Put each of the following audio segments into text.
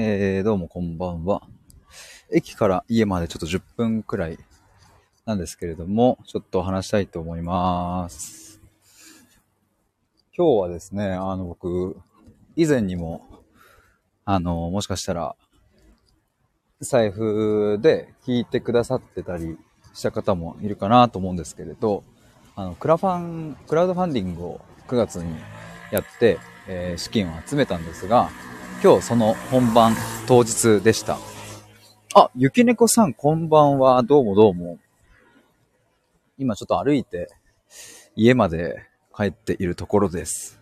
えー、どうもこんばんは。駅から家までちょっと10分くらいなんですけれども、ちょっと話したいと思います。今日はですね、あの僕、以前にも、あの、もしかしたら、財布で聞いてくださってたりした方もいるかなと思うんですけれど、あの、クラファン、クラウドファンディングを9月にやって、えー、資金を集めたんですが、今日その本番当日でした。あ、ゆきねこさんこんばんは。どうもどうも。今ちょっと歩いて家まで帰っているところです。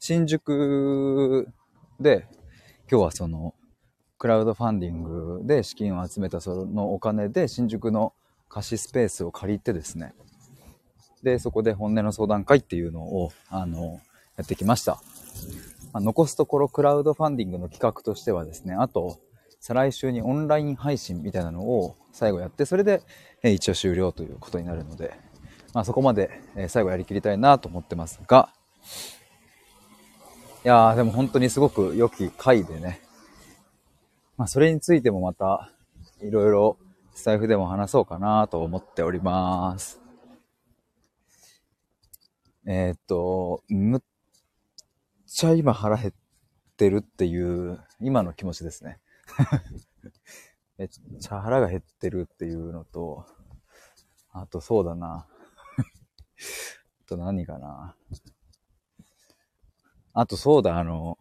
新宿で今日はそのクラウドファンディングで資金を集めたそのお金で新宿の貸しスペースを借りてですね。で、そこで本音の相談会っていうのを、あの、やってきました。まあ、残すところクラウドファンディングの企画としてはですね、あと、再来週にオンライン配信みたいなのを最後やって、それで、一応終了ということになるので、まあそこまで、最後やりきりたいなと思ってますが、いやーでも本当にすごく良き回でね、まあそれについてもまた、いろいろスタイフでも話そうかなと思っております。えー、っと、ちゃ今腹減ってるっていう今の気持ちですね。めっちゃ腹が減ってるっていうのと、あとそうだな。あと何かな。あとそうだ、あの、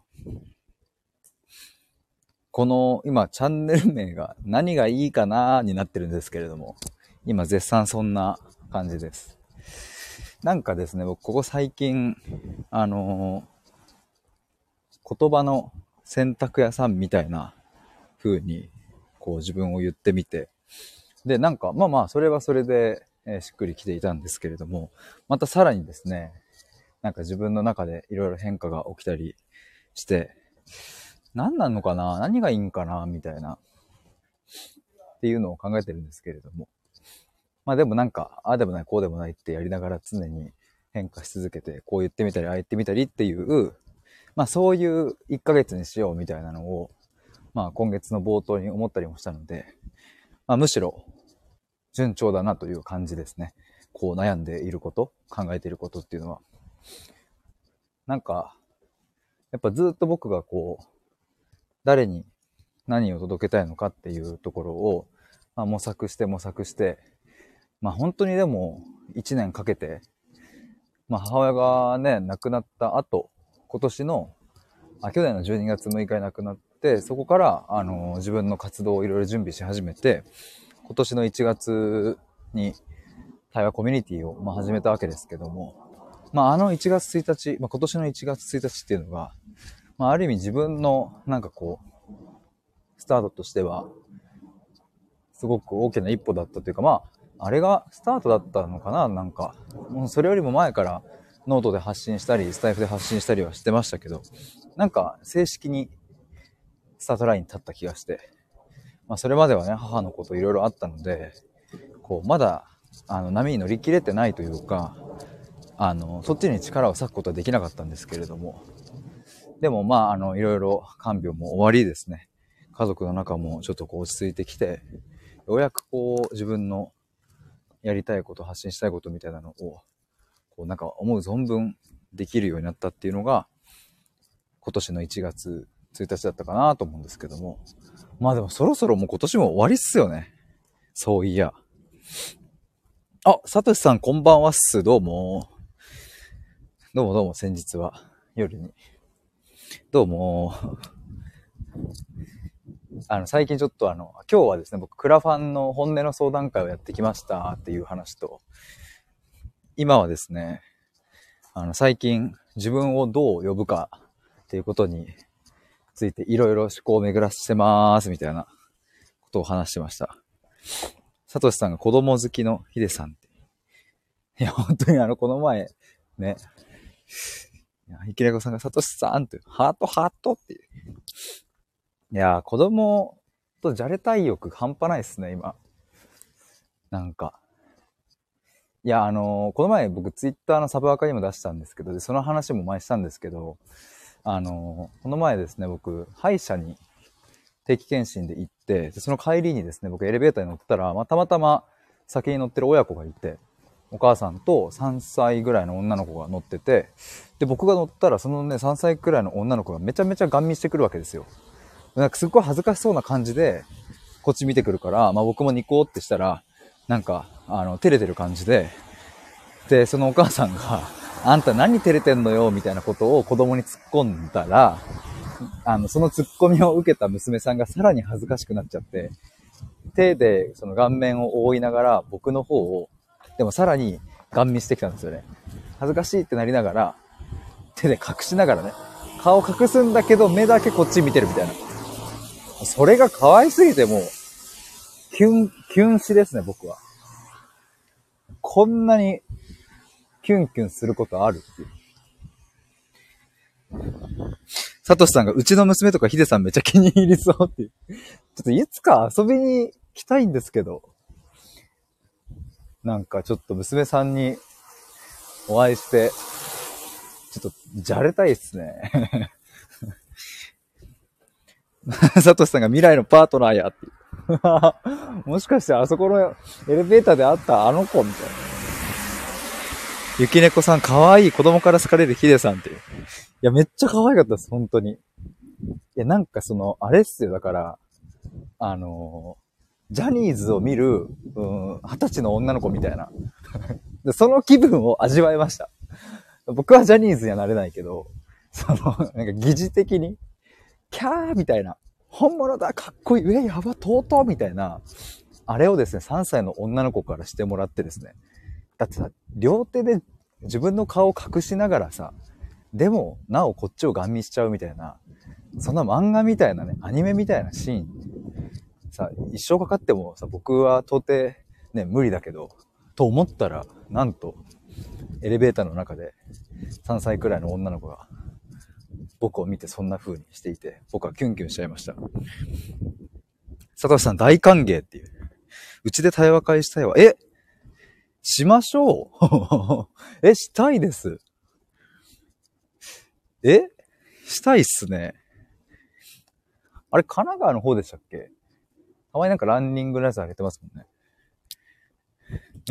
この今チャンネル名が何がいいかなになってるんですけれども、今絶賛そんな感じです。なんかですね、僕ここ最近、あの言葉の洗濯屋さんみたいな風に、こう自分を言ってみて、で、なんか、まあまあ、それはそれで、えー、しっくりきていたんですけれども、またさらにですね、なんか自分の中でいろいろ変化が起きたりして、何なのかな何がいいんかなみたいな、っていうのを考えてるんですけれども。まあでもなんか、ああでもない、こうでもないってやりながら常に変化し続けて、こう言ってみたり、ああ言ってみたりっていう、まあそういう1ヶ月にしようみたいなのを、まあ今月の冒頭に思ったりもしたので、まあむしろ順調だなという感じですね。こう悩んでいること、考えていることっていうのは。なんか、やっぱずっと僕がこう、誰に何を届けたいのかっていうところを、まあ、模索して模索して、まあ本当にでも1年かけて、まあ母親がね、亡くなった後、今年の、あ、去年の12月6日に亡くなって、そこから、あの、自分の活動をいろいろ準備し始めて、今年の1月に対話コミュニティを、ま、始めたわけですけども、まあ、あの1月1日、まあ、今年の1月1日っていうのが、まあ、ある意味自分の、なんかこう、スタートとしては、すごく大きな一歩だったというか、まあ、あれがスタートだったのかななんか、もうそれよりも前から、ノートで発信したり、スタエフで発信したりはしてましたけど、なんか正式にスタートラインに立った気がして、まあそれまではね、母のこといろいろあったので、こう、まだ、あの、波に乗り切れてないというか、あの、そっちに力を割くことはできなかったんですけれども、でもまあ、あの、いろいろ看病も終わりですね。家族の中もちょっとこう落ち着いてきて、ようやくこう自分のやりたいこと、発信したいことみたいなのをこうなんか思う存分できるようになったっていうのが、今年の1月1日だったかなと思うんですけども。まあでもそろそろもう今年も終わりっすよね。そういや。あ、サトシさんこんばんはっす。どうも。どうもどうも先日は夜に。どうも。あの、最近ちょっとあの、今日はですね、僕、クラファンの本音の相談会をやってきましたっていう話と、今はですね、あの、最近自分をどう呼ぶかっていうことについていろいろ思考を巡らせてまーすみたいなことを話してました。サトシさんが子供好きのヒデさんって。いや、本当にあの、この前、ね、いや、イキレコさんがサトシさんって、ハートハートっていう。いや、子供とじゃれたい欲半端ないっすね、今。なんか。いや、あのー、この前僕ツイッターのサブアカにも出したんですけど、で、その話も前したんですけど、あの、この前ですね、僕、歯医者に定期検診で行って、その帰りにですね、僕エレベーターに乗ったら、まあ、たまたま先に乗ってる親子がいて、お母さんと3歳ぐらいの女の子が乗ってて、で、僕が乗ったら、そのね、3歳くらいの女の子がめちゃめちゃガン見してくるわけですよ。なんかすっごい恥ずかしそうな感じで、こっち見てくるから、まあ僕もニコってしたら、なんか、あの、照れてる感じで、で、そのお母さんが、あんた何照れてんのよ、みたいなことを子供に突っ込んだら、あの、その突っ込みを受けた娘さんがさらに恥ずかしくなっちゃって、手でその顔面を覆いながら僕の方を、でもさらにガン見してきたんですよね。恥ずかしいってなりながら、手で隠しながらね、顔隠すんだけど目だけこっち見てるみたいな。それが可愛すぎてもう、キュン、キュンしですね、僕は。こんなにキュンキュンすることあるっていう。サトシさんが、うちの娘とかヒデさんめっちゃ気に入りそうっていう。ちょっといつか遊びに来たいんですけど、なんかちょっと娘さんにお会いして、ちょっと、じゃれたいっすね。サトシさんが未来のパートナーやっていう。もしかしてあそこのエレベーターで会ったあの子みたいな。ゆきねこさん、かわいい子供から好かれるヒデさんっていう。いや、めっちゃ可愛かったです、本当に。いや、なんかその、あれっすよ、だから、あの、ジャニーズを見る、うん、二十歳の女の子みたいな。その気分を味わいました。僕はジャニーズにはなれないけど、その、なんか疑似的に、キャーみたいな、本物だかっこいいえ、やば、とうとうみたいな、あれをですね、3歳の女の子からしてもらってですね、だってさ、両手で自分の顔を隠しながらさ、でも、なおこっちをガン見しちゃうみたいな、そんな漫画みたいなね、アニメみたいなシーン、さ、一生かかってもさ、僕は到底ね、無理だけど、と思ったら、なんと、エレベーターの中で、3歳くらいの女の子が、僕を見てそんな風にしていて、僕はキュンキュンしちゃいました。佐藤さん大歓迎っていう。うちで対話会したいわ。えしましょう え、したいです。えしたいっすね。あれ、神奈川の方でしたっけ？たまになんかランニングのやつ上げてますもん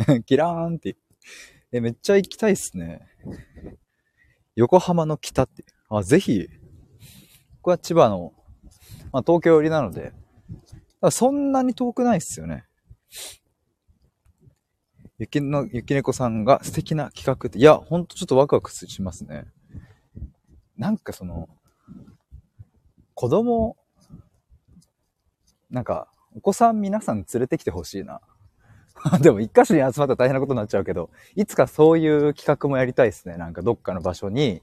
ね。キラーンって。え、めっちゃ行きたいっすね。横浜の北って。あ、ぜひ。ここは千葉の、まあ東京寄りなので、そんなに遠くないっすよね。雪の、雪猫さんが素敵な企画って、いや、ほんとちょっとワクワクしますね。なんかその、子供、なんか、お子さん皆さん連れてきてほしいな。でも一箇所に集まったら大変なことになっちゃうけど、いつかそういう企画もやりたいですね。なんかどっかの場所に、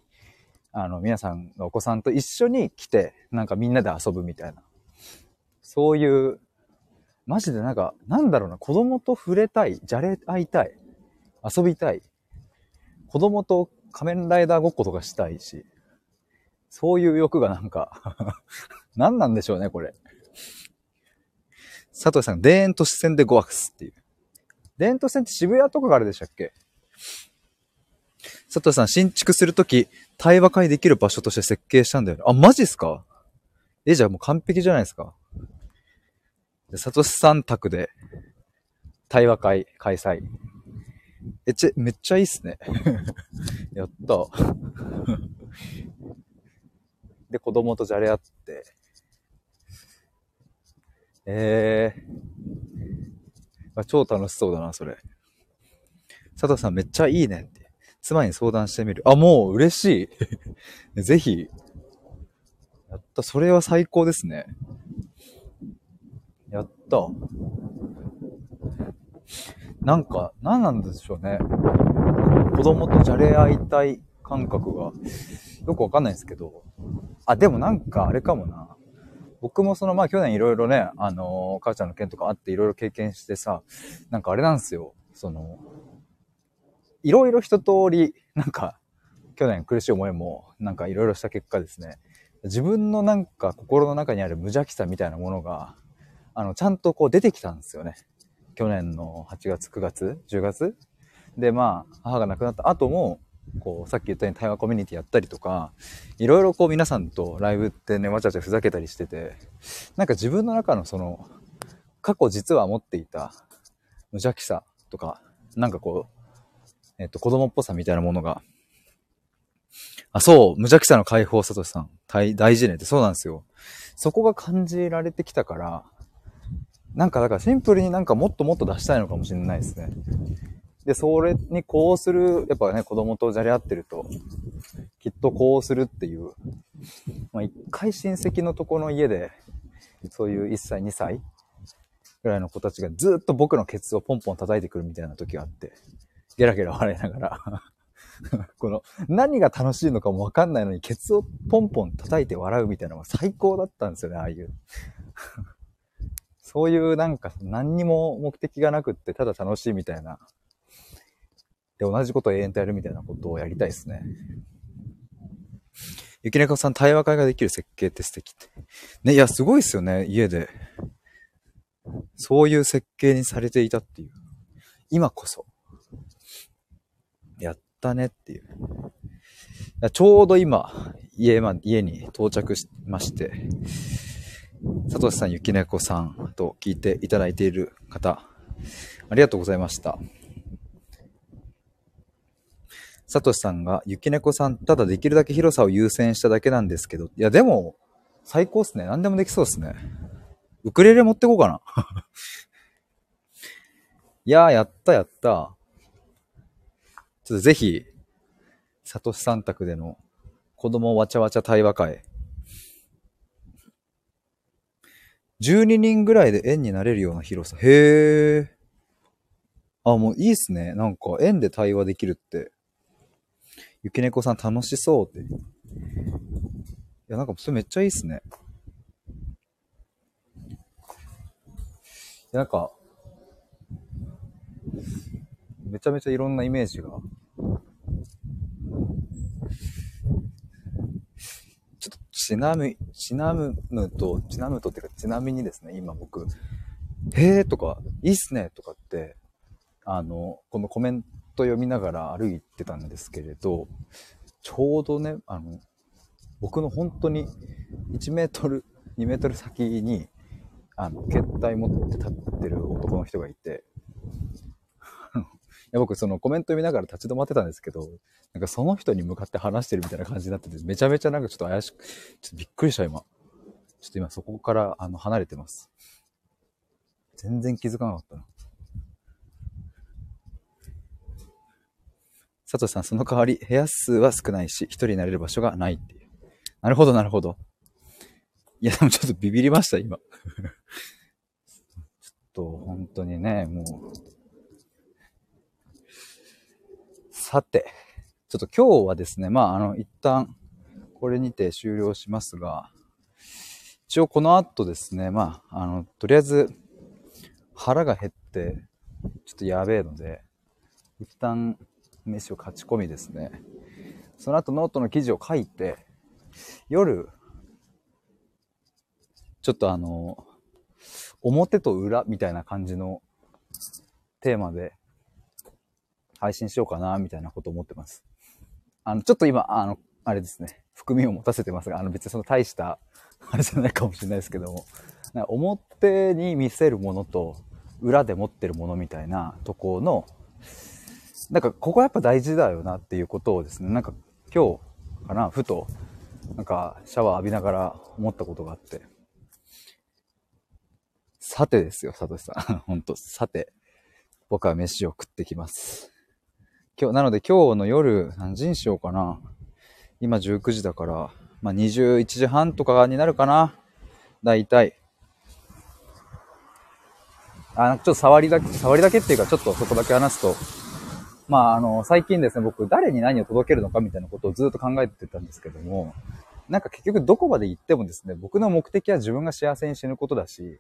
あの、皆さんのお子さんと一緒に来て、なんかみんなで遊ぶみたいな。そういうマジでなんか、なんだろうな、子供と触れたい、じゃれ合いたい、遊びたい、子供と仮面ライダーごっことかしたいし、そういう欲がなんか 何なんでしょうね、これ。佐藤さん、田園都市線で5ワクスっていう。田園都市線って渋谷とかがあるでしたっけ？佐藤さん、新築するとき、対話会できる場所として設計したんだよね。あ、マジっすか？え、じゃあもう完璧じゃないですか？で、サトさん宅で対話会開催。え、ち、めっちゃいいっすね。やった。で、子供とじゃれ合って。ええー、超楽しそうだな、それ。佐藤さんめっちゃいいねって。妻に相談してみる。あ、もう嬉しい。ぜひ。やった、それは最高ですね。やった。なんか、何なんでしょうね。子供とじゃれ合いたい感覚が、よくわかんないんですけど。あ、でもなんかあれかもな。僕もその、まあ去年いろいろね、あのー、母ちゃんの件とかあっていろいろ経験してさ、なんかあれなんですよ。その、いろいろ一通り、なんか、去年苦しい思いも、なんかいろいろした結果ですね、自分のなんか心の中にある無邪気さみたいなものが、あの、ちゃんとこう出てきたんですよね。去年の8月、9月、10月で、まあ、母が亡くなった後も、こう、さっき言ったように対話コミュニティやったりとか、いろいろこう皆さんとライブってね、わちゃわちゃふざけたりしてて、なんか自分の中のその、過去実は持っていた無邪気さとか、なんかこう、えっと、子供っぽさみたいなものが、あ、そう、無邪気さの解放、さとしさん、大大事ねって、そうなんですよ。そこが感じられてきたから、なんかだからシンプルになんかもっともっと出したいのかもしれないですね。で、それにこうする、やっぱね、子供とじゃれ合ってると、きっとこうするっていう、まあ一回親戚のとこの家で、そういう1歳、2歳ぐらいの子たちがずっと僕のケツをポンポン叩いてくるみたいな時があって、ゲラゲラ笑いながら この、何が楽しいのかもわかんないのに、ケツをポンポン叩いて笑うみたいなのが最高だったんですよね、ああいう そういうなんか何にも目的がなくってただ楽しいみたいな。で、同じことを永遠とやるみたいなことをやりたいですね。ゆきねこさん、対話会ができる設計って素敵って。ね、いや、すごいっすよね、家で。そういう設計にされていたっていう。今こそ。やったねっていう。ちょうど今、家ま、家に到着しまして、サトシさん、ゆきねこさんと聞いていただいている方、ありがとうございました。サトシさんが、ゆきねこさん、ただできるだけ広さを優先しただけなんですけど、いや、でも、最高っすね。何でもできそうっすね。ウクレレ持ってこうかな。いやー、やったやった。ちょっとぜひ、サトシさん宅での子供わちゃわちゃ対話会、12人ぐらいで円になれるような広さ。へえ。あ、もういいっすね。なんか円で対話できるって。ゆきねこさん楽しそうって。いや、なんかそれめっちゃいいっすね。いや、なんか、めちゃめちゃいろんなイメージが。ちょっとちなみ、ちなむと、ちなむとっていうか、ちなみにですね、今僕、へえとか、いいっすねとかって、あの、このコメント読みながら歩いてたんですけれど、ちょうどね、あの、僕の本当に1メートル、2メートル先に、あの、携帯持って立ってる男の人がいて、僕そのコメント見ながら立ち止まってたんですけど、なんかその人に向かって話してるみたいな感じになってて、めちゃめちゃなんかちょっと怪しく、ちょっとびっくりした今。ちょっと今そこからあの離れてます。全然気づかなかったな。佐藤さん、その代わり部屋数は少ないし、一人になれる場所がないっていう。なるほど、なるほど。いや、でもちょっとビビりました、今。ちょっと、本当にね、もう、さて、ちょっと今日はですね、まあ、あの、一旦、これにて終了しますが、一応この後ですね、まあ、あの、とりあえず、腹が減って、ちょっとやべえので、一旦、飯を勝ち込みですね、その後ノートの記事を書いて、夜、ちょっとあの、表と裏みたいな感じのテーマで配信しようかな、みたいなこと思ってます。あの、ちょっと今、あの、あれですね、含みを持たせてますが、あの別にその大した、あれじゃないかもしれないですけども、表に見せるものと、裏で持ってるものみたいなとこの、なんかここはやっぱ大事だよなっていうことをですね、なんか今日かな、ふと、なんかシャワー浴びながら思ったことがあって。さてですよ、サトシさん。ほんと、さて、僕は飯を食ってきます。今日、なので今日の夜何時にしようかな。今19時だから、まあ、21時半とかになるかな。だいたい。あ、ちょっと触りだけ、触りだけっていうか、ちょっとそこだけ話すと、まあ、あの、最近ですね、僕、誰に何を届けるのかみたいなことをずっと考えてたんですけども、なんか結局どこまで行ってもですね、僕の目的は自分が幸せに死ぬことだし、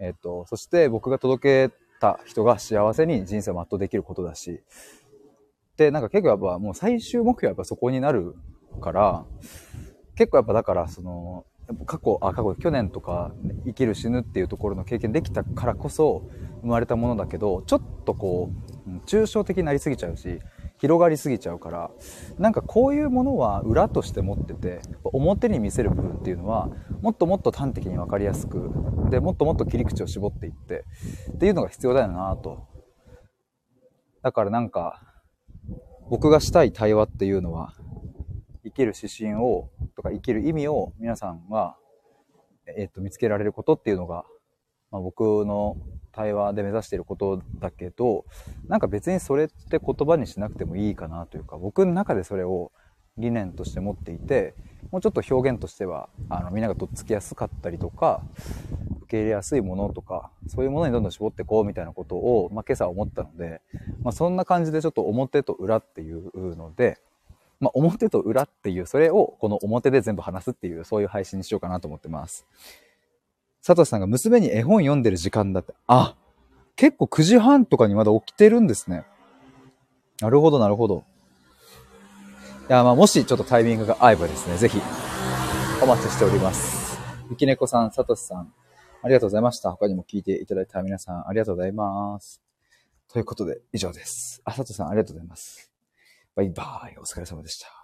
えっと、そして僕が届けた人が幸せに人生を全うできることだし、なんか結構やっぱもう最終目標はやっぱそこになるから、結構やっぱだからその、過去、あ、過去、去年とか、生きる死ぬっていうところの経験できたからこそ生まれたものだけど、ちょっとこう、抽象的になりすぎちゃうし、広がりすぎちゃうから、なんかこういうものは裏として持ってて、表に見せる部分っていうのは、もっともっと端的に分かりやすく、で、もっともっと切り口を絞っていって、っていうのが必要だよなと。だからなんか、僕がしたい対話っていうのは、生きる指針を、とか生きる意味を皆さんが、えっ、と、見つけられることっていうのが、まあ、僕の対話で目指していることだけど、なんか別にそれって言葉にしなくてもいいかなというか、僕の中でそれを理念として持っていて、もうちょっと表現としては、あの、みんながとっつきやすかったりとか、受け入れやすいものとか、そういうものにどんどん絞っていこうみたいなことを、まあ、今朝思ったので、まあ、そんな感じでちょっと表と裏っていうので、まあ、表と裏っていう、それをこの表で全部話すっていう、そういう配信にしようかなと思ってます。佐藤さんが娘に絵本読んでる時間だって。あ、結構9時半とかにまだ起きてるんですね。なるほど、なるほど。いや、まあ、もしちょっとタイミングが合えばですね、ぜひ、お待ちしております。ゆきねこさん、さとしさん、ありがとうございました。他にも聞いていただいた皆さん、ありがとうございます。ということで、以上です。あ、さとさん、ありがとうございます。バイバーイ。お疲れ様でした。